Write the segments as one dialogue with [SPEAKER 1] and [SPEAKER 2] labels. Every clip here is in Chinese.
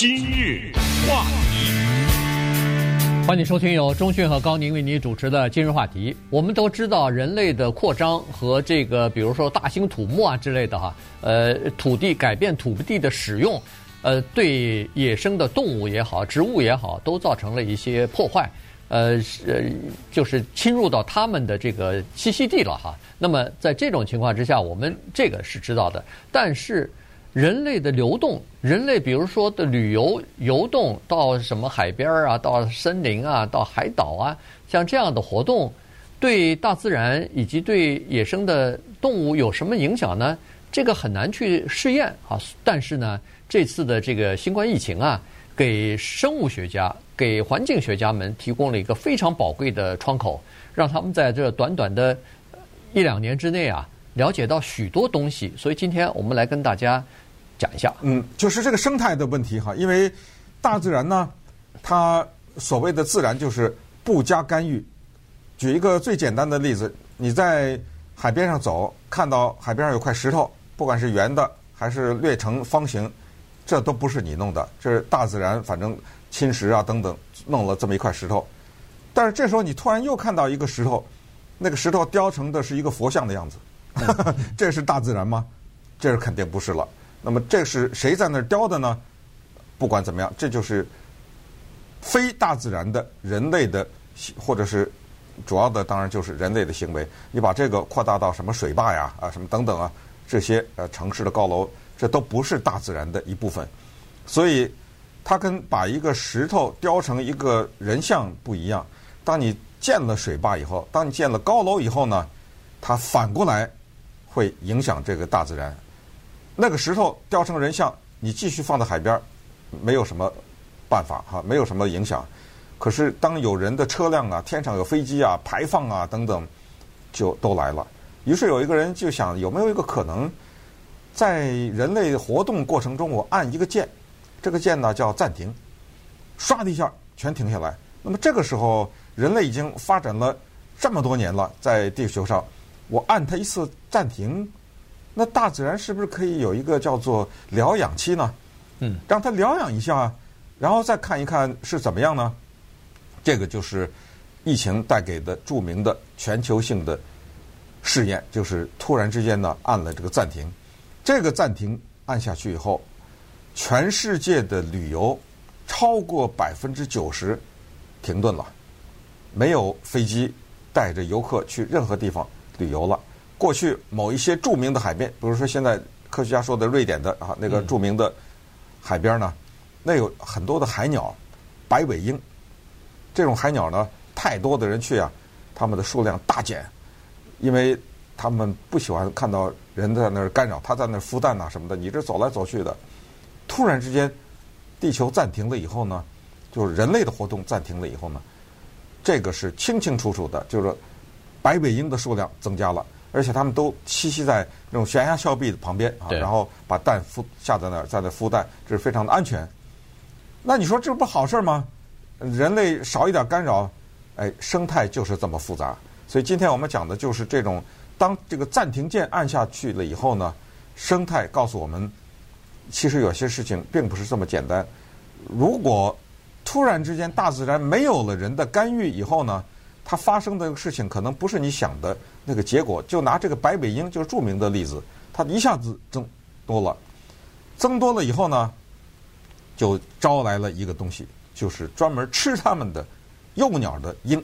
[SPEAKER 1] 今日话题，
[SPEAKER 2] 欢迎收听由中讯和高宁为你主持的今日话题。我们都知道，人类的扩张和这个，比如说大兴土木啊之类的哈，呃，土地改变土地的使用，呃，对野生的动物也好，植物也好，都造成了一些破坏。呃，是就是侵入到他们的这个栖息地了哈。那么在这种情况之下，我们这个是知道的，但是。人类的流动，人类比如说的旅游、游动到什么海边啊，到森林啊，到海岛啊，像这样的活动，对大自然以及对野生的动物有什么影响呢？这个很难去试验啊。但是呢，这次的这个新冠疫情啊，给生物学家、给环境学家们提供了一个非常宝贵的窗口，让他们在这短短的一两年之内啊，了解到许多东西。所以今天我们来跟大家。讲一下，
[SPEAKER 3] 嗯，就是这个生态的问题哈，因为大自然呢，它所谓的自然就是不加干预。举一个最简单的例子，你在海边上走，看到海边上有块石头，不管是圆的还是略成方形，这都不是你弄的，这是大自然反正侵蚀啊等等弄了这么一块石头。但是这时候你突然又看到一个石头，那个石头雕成的是一个佛像的样子，这是大自然吗？这是肯定不是了。那么这是谁在那儿雕的呢？不管怎么样，这就是非大自然的人类的，或者是主要的，当然就是人类的行为。你把这个扩大到什么水坝呀、啊什么等等啊，这些呃城市的高楼，这都不是大自然的一部分。所以它跟把一个石头雕成一个人像不一样。当你建了水坝以后，当你建了高楼以后呢，它反过来会影响这个大自然。那个石头雕成人像，你继续放在海边，没有什么办法哈，没有什么影响。可是当有人的车辆啊，天上有飞机啊，排放啊等等，就都来了。于是有一个人就想，有没有一个可能，在人类活动过程中，我按一个键，这个键呢叫暂停，唰的一下全停下来。那么这个时候，人类已经发展了这么多年了，在地球上，我按它一次暂停。那大自然是不是可以有一个叫做疗养期呢？嗯，让它疗养一下，然后再看一看是怎么样呢？这个就是疫情带给的著名的全球性的试验，就是突然之间呢按了这个暂停。这个暂停按下去以后，全世界的旅游超过百分之九十停顿了，没有飞机带着游客去任何地方旅游了。过去某一些著名的海边，比如说现在科学家说的瑞典的啊那个著名的海边呢，那有很多的海鸟，白尾鹰。这种海鸟呢，太多的人去啊，它们的数量大减，因为他们不喜欢看到人在那儿干扰，它在那儿孵蛋啊什么的，你这走来走去的，突然之间地球暂停了以后呢，就是人类的活动暂停了以后呢，这个是清清楚楚的，就是白尾鹰的数量增加了。而且他们都栖息在那种悬崖峭壁的旁边啊，然后把蛋孵下在那儿，在那孵蛋，这是非常的安全。那你说这不好事吗？人类少一点干扰，哎，生态就是这么复杂。所以今天我们讲的就是这种，当这个暂停键按下去了以后呢，生态告诉我们，其实有些事情并不是这么简单。如果突然之间大自然没有了人的干预以后呢，它发生的事情可能不是你想的那个结果。就拿这个白尾鹰就是著名的例子，它一下子增多了，增多了以后呢，就招来了一个东西，就是专门吃它们的幼鸟的鹰。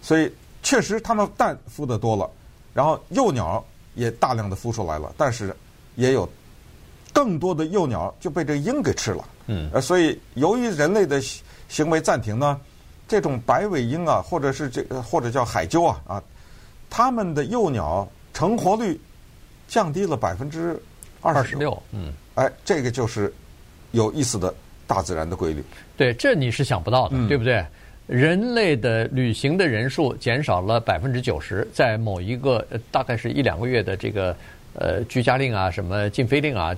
[SPEAKER 3] 所以确实它们蛋孵的多了，然后幼鸟也大量的孵出来了，但是也有更多的幼鸟就被这个鹰给吃了。嗯，呃，所以由于人类的行为暂停呢。这种白尾鹰啊，或者是这个，或者叫海鸠啊啊，它们的幼鸟成活率降低了百分之二十六。嗯，哎，这个就是有意思的大自然的规律。
[SPEAKER 2] 对，这你是想不到的，嗯、对不对？人类的旅行的人数减少了百分之九十，在某一个大概是一两个月的这个呃居家令啊、什么禁飞令啊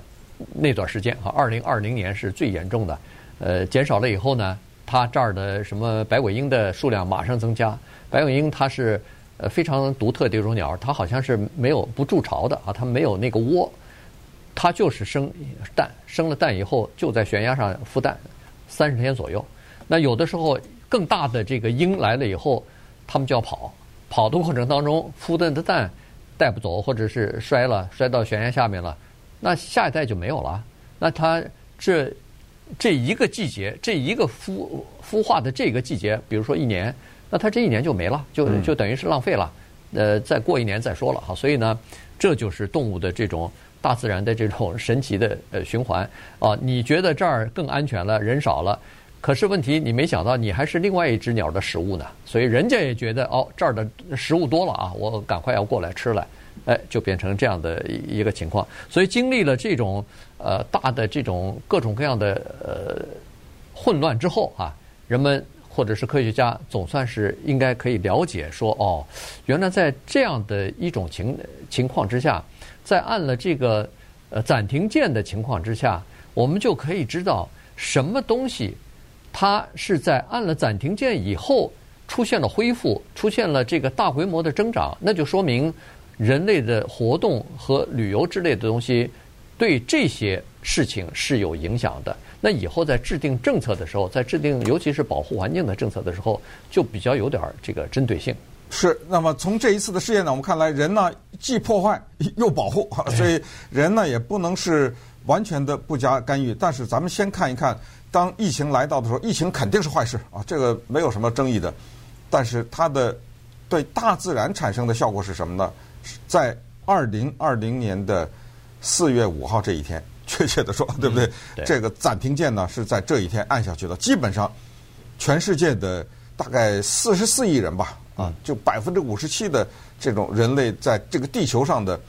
[SPEAKER 2] 那段时间啊，二零二零年是最严重的。呃，减少了以后呢？它这儿的什么白尾鹰的数量马上增加。白尾鹰它是呃非常独特的一种鸟，它好像是没有不筑巢的啊，它没有那个窝。它就是生蛋，生了蛋以后就在悬崖上孵蛋，三十天左右。那有的时候更大的这个鹰来了以后，它们就要跑，跑的过程当中孵的的蛋带不走，或者是摔了，摔到悬崖下面了，那下一代就没有了。那它这这一个季节，这一个孵孵化的这个季节，比如说一年，那它这一年就没了，就就等于是浪费了。呃，再过一年再说了哈。所以呢，这就是动物的这种。大自然的这种神奇的呃循环啊，你觉得这儿更安全了，人少了，可是问题你没想到，你还是另外一只鸟的食物呢。所以人家也觉得哦，这儿的食物多了啊，我赶快要过来吃来，哎，就变成这样的一个情况。所以经历了这种呃大的这种各种各样的呃混乱之后啊，人们或者是科学家总算是应该可以了解说哦，原来在这样的一种情情况之下。在按了这个呃暂停键的情况之下，我们就可以知道什么东西它是在按了暂停键以后出现了恢复，出现了这个大规模的增长，那就说明人类的活动和旅游之类的东西对这些事情是有影响的。那以后在制定政策的时候，在制定尤其是保护环境的政策的时候，就比较有点这个针对性。
[SPEAKER 3] 是，那么从这一次的试验呢，我们看来人呢既破坏又保护，所以人呢也不能是完全的不加干预。但是咱们先看一看，当疫情来到的时候，疫情肯定是坏事啊，这个没有什么争议的。但是它的对大自然产生的效果是什么呢？在二零二零年的四月五号这一天，确切的说，对不对？嗯、对这个暂停键呢是在这一天按下去的。基本上，全世界的大概四十四亿人吧。啊，就百分之五十七的这种人类在这个地球上的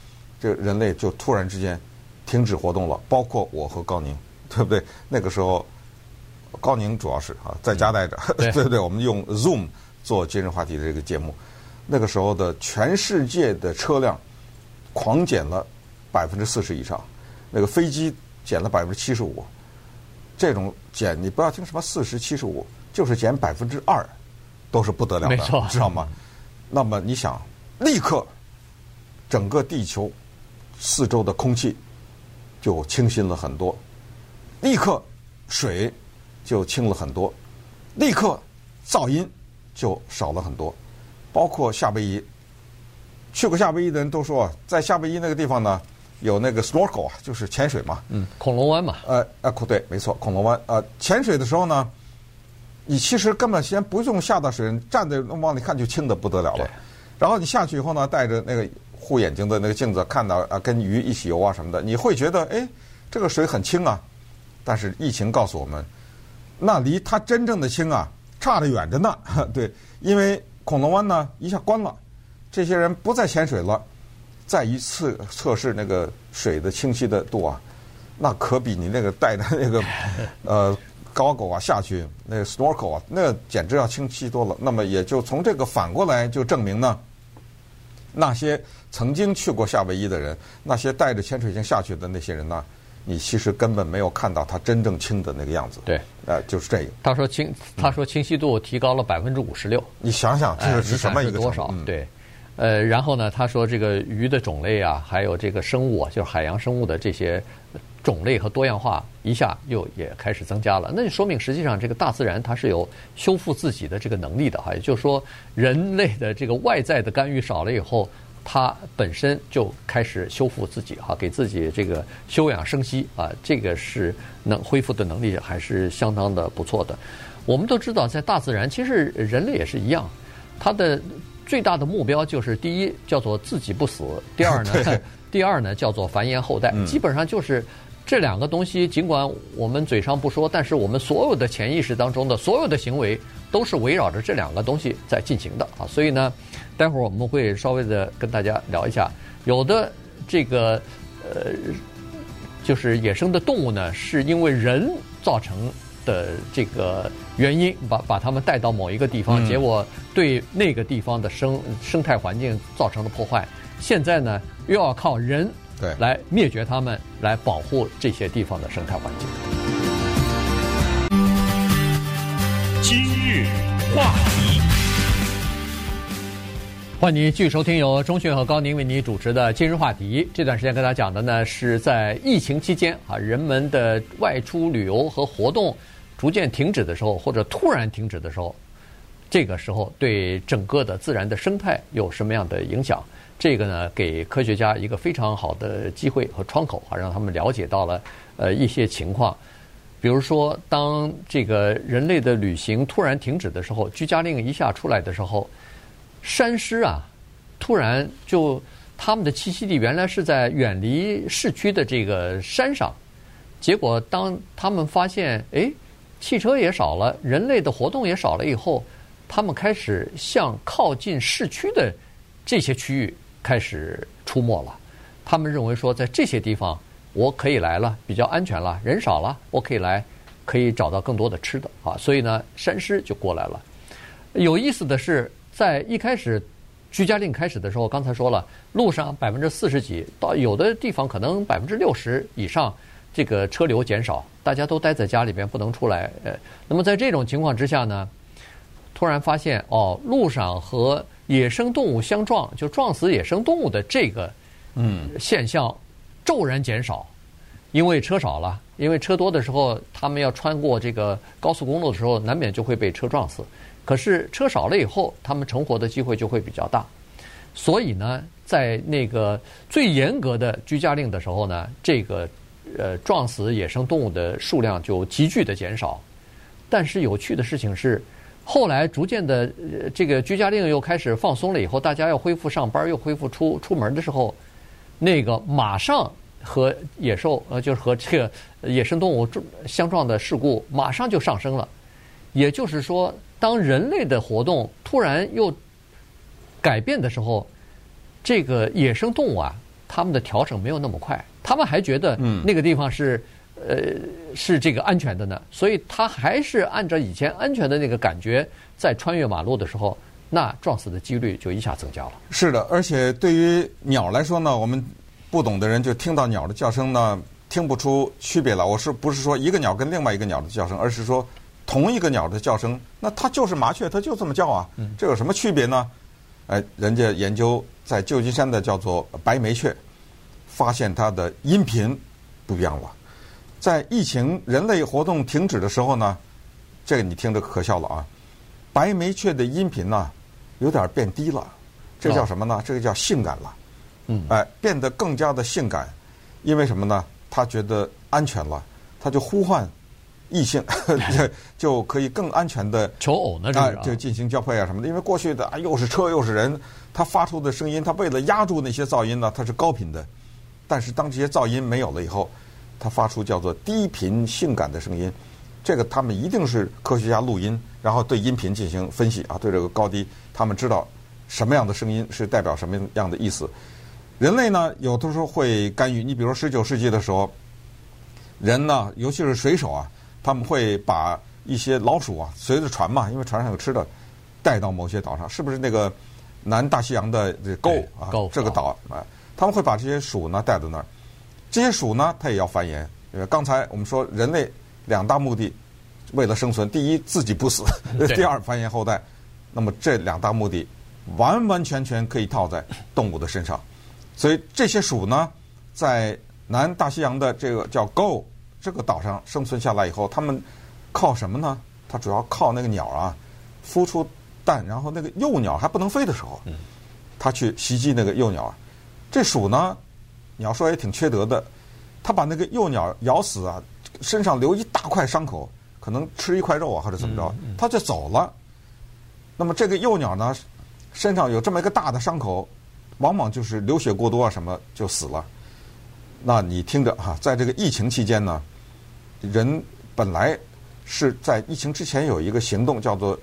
[SPEAKER 3] 这个人类就突然之间停止活动了，包括我和高宁，对不对？那个时候高宁主要是啊在家待着，对不对？我们用 Zoom 做今日话题的这个节目，那个时候的全世界的车辆狂减了百分之四十以上，那个飞机减了百分之七十五，这种减你不要听什么四十七十五，就是减百分之二。都是不得了的，知道吗？那么你想，立刻整个地球四周的空气就清新了很多，立刻水就清了很多，立刻噪音就少了很多。包括夏威夷，去过夏威夷的人都说，在夏威夷那个地方呢，有那个 snorkel 啊，就是潜水嘛，
[SPEAKER 2] 嗯，恐龙湾嘛，
[SPEAKER 3] 呃，呃，对，没错，恐龙湾，呃，潜水的时候呢。你其实根本先不用下到水，站在往里看就清的不得了了。然后你下去以后呢，带着那个护眼睛的那个镜子，看到啊，跟鱼一起游啊什么的，你会觉得哎，这个水很清啊。但是疫情告诉我们，那离它真正的清啊，差得远着呢。对，因为恐龙湾呢一下关了，这些人不再潜水了，再一次测试那个水的清晰的度啊，那可比你那个带的那个呃。高狗啊下去，那个 snorkel 啊，那简直要清晰多了。那么也就从这个反过来就证明呢，那些曾经去过夏威夷的人，那些带着潜水镜下去的那些人呢，你其实根本没有看到它真正清的那个样子。
[SPEAKER 2] 对，
[SPEAKER 3] 呃，就是这个。
[SPEAKER 2] 他说清，他说清晰度提高了百分之五十六。
[SPEAKER 3] 你想想，这个是什么一个
[SPEAKER 2] 多少？对，呃，然后呢，他说这个鱼的种类啊，还有这个生物啊，就是海洋生物的这些。种类和多样化一下又也开始增加了，那就说明实际上这个大自然它是有修复自己的这个能力的哈，也就是说人类的这个外在的干预少了以后，它本身就开始修复自己哈，给自己这个休养生息啊，这个是能恢复的能力还是相当的不错的。我们都知道，在大自然其实人类也是一样，它的最大的目标就是第一叫做自己不死，第二呢，第二呢叫做繁衍后代，基本上就是。这两个东西，尽管我们嘴上不说，但是我们所有的潜意识当中的所有的行为，都是围绕着这两个东西在进行的啊。所以呢，待会儿我们会稍微的跟大家聊一下，有的这个呃，就是野生的动物呢，是因为人造成的这个原因，把把它们带到某一个地方，结果对那个地方的生生态环境造成了破坏。现在呢，又要靠人。对，来灭绝他们，来保护这些地方的生态环境。
[SPEAKER 1] 今日话题，
[SPEAKER 2] 欢迎您继续收听由中迅和高宁为您主持的今日话题。这段时间跟大家讲的呢，是在疫情期间啊，人们的外出旅游和活动逐渐停止的时候，或者突然停止的时候，这个时候对整个的自然的生态有什么样的影响？这个呢，给科学家一个非常好的机会和窗口啊，让他们了解到了呃一些情况。比如说，当这个人类的旅行突然停止的时候，居家令一下出来的时候。山狮啊，突然就他们的栖息地原来是在远离市区的这个山上，结果当他们发现，哎，汽车也少了，人类的活动也少了以后，他们开始向靠近市区的这些区域开始出没了。他们认为说，在这些地方我可以来了，比较安全了，人少了，我可以来，可以找到更多的吃的啊，所以呢，山狮就过来了。有意思的是。在一开始居家令开始的时候，刚才说了，路上百分之四十几，到有的地方可能百分之六十以上，这个车流减少，大家都待在家里边不能出来。呃，那么在这种情况之下呢，突然发现哦，路上和野生动物相撞，就撞死野生动物的这个嗯现象骤然减少，因为车少了，因为车多的时候，他们要穿过这个高速公路的时候，难免就会被车撞死。可是车少了以后，他们成活的机会就会比较大。所以呢，在那个最严格的居家令的时候呢，这个呃撞死野生动物的数量就急剧的减少。但是有趣的事情是，后来逐渐的这个居家令又开始放松了以后，大家要恢复上班，又恢复出出门的时候，那个马上和野兽呃就是和这个野生动物相撞的事故马上就上升了。也就是说。当人类的活动突然又改变的时候，这个野生动物啊，他们的调整没有那么快，他们还觉得那个地方是呃是这个安全的呢，所以他还是按照以前安全的那个感觉在穿越马路的时候，那撞死的几率就一下增加了。
[SPEAKER 3] 是的，而且对于鸟来说呢，我们不懂的人就听到鸟的叫声呢，听不出区别来。我是不是说一个鸟跟另外一个鸟的叫声，而是说。同一个鸟的叫声，那它就是麻雀，它就这么叫啊。这有什么区别呢？哎，人家研究在旧金山的叫做白眉雀，发现它的音频不一样了。在疫情人类活动停止的时候呢，这个你听着可笑了啊！白眉雀的音频呢有点变低了，这叫什么呢？这个叫性感了。嗯，哎，变得更加的性感，因为什么呢？它觉得安全了，它就呼唤。异性 就 就可以更安全的
[SPEAKER 2] 求偶呢，
[SPEAKER 3] 啊，就进行交配啊什么的。因为过去的啊，又是车又是人，它发出的声音，它为了压住那些噪音呢，它是高频的。但是当这些噪音没有了以后，它发出叫做低频性感的声音。这个他们一定是科学家录音，然后对音频进行分析啊，对这个高低，他们知道什么样的声音是代表什么样的意思。人类呢，有的时候会干预。你比如说十九世纪的时候，人呢，尤其是水手啊。他们会把一些老鼠啊，随着船嘛，因为船上有吃的，带到某些岛上，是不是那个南大西洋的这 Go 啊这个岛啊，他们会把这些鼠呢带到那儿。这些鼠呢，它也要繁衍。因为刚才我们说，人类两大目的，为了生存，第一自己不死，第二繁衍后代。那么这两大目的，完完全全可以套在动物的身上。所以这些鼠呢，在南大西洋的这个叫 Go。这个岛上生存下来以后，它们靠什么呢？它主要靠那个鸟啊，孵出蛋，然后那个幼鸟还不能飞的时候，它去袭击那个幼鸟。这鼠呢，你要说也挺缺德的，它把那个幼鸟咬死啊，身上留一大块伤口，可能吃一块肉啊，或者怎么着，它就走了。那么这个幼鸟呢，身上有这么一个大的伤口，往往就是流血过多啊，什么就死了。那你听着哈，在这个疫情期间呢。人本来是在疫情之前有一个行动，叫做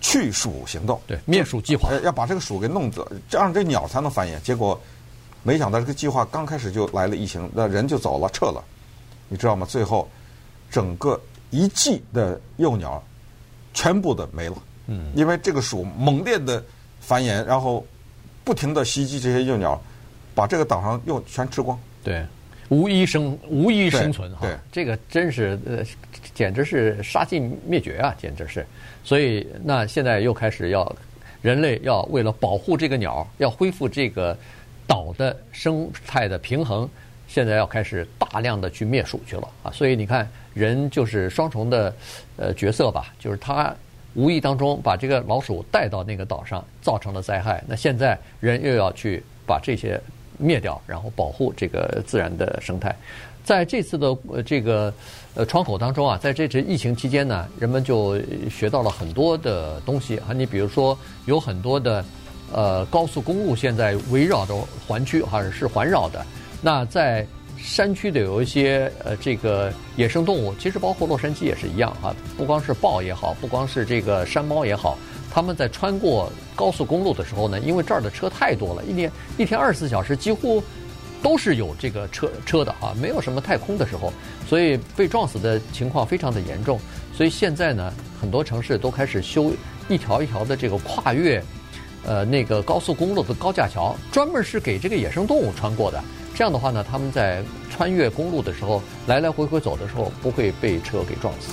[SPEAKER 3] 去鼠行动，
[SPEAKER 2] 对，灭鼠计划，
[SPEAKER 3] 要把这个鼠给弄走，这样这鸟才能繁衍。结果没想到这个计划刚开始就来了疫情，那人就走了，撤了。你知道吗？最后整个一季的幼鸟全部的没了，嗯，因为这个鼠猛烈的繁衍，然后不停的袭击这些幼鸟，把这个岛上又全吃光，
[SPEAKER 2] 对。无一生，无一生存哈，这个真是呃，简直是杀尽灭绝啊，简直是。所以那现在又开始要人类要为了保护这个鸟，要恢复这个岛的生态的平衡，现在要开始大量的去灭鼠去了啊！所以你看，人就是双重的呃角色吧，就是他无意当中把这个老鼠带到那个岛上，造成了灾害。那现在人又要去把这些灭掉，然后保护这个自然的生态。在这次的这个呃窗口当中啊，在这次疫情期间呢，人们就学到了很多的东西啊。你比如说，有很多的呃高速公路现在围绕着环区还是环绕的。那在山区的有一些呃这个野生动物，其实包括洛杉矶也是一样啊。不光是豹也好，不光是这个山猫也好，他们在穿过高速公路的时候呢，因为这儿的车太多了，一天一天二十四小时几乎。都是有这个车车的啊，没有什么太空的时候，所以被撞死的情况非常的严重。所以现在呢，很多城市都开始修一条一条的这个跨越，呃，那个高速公路的高架桥，专门是给这个野生动物穿过的。这样的话呢，他们在穿越公路的时候，来来回回走的时候，不会被车给撞死。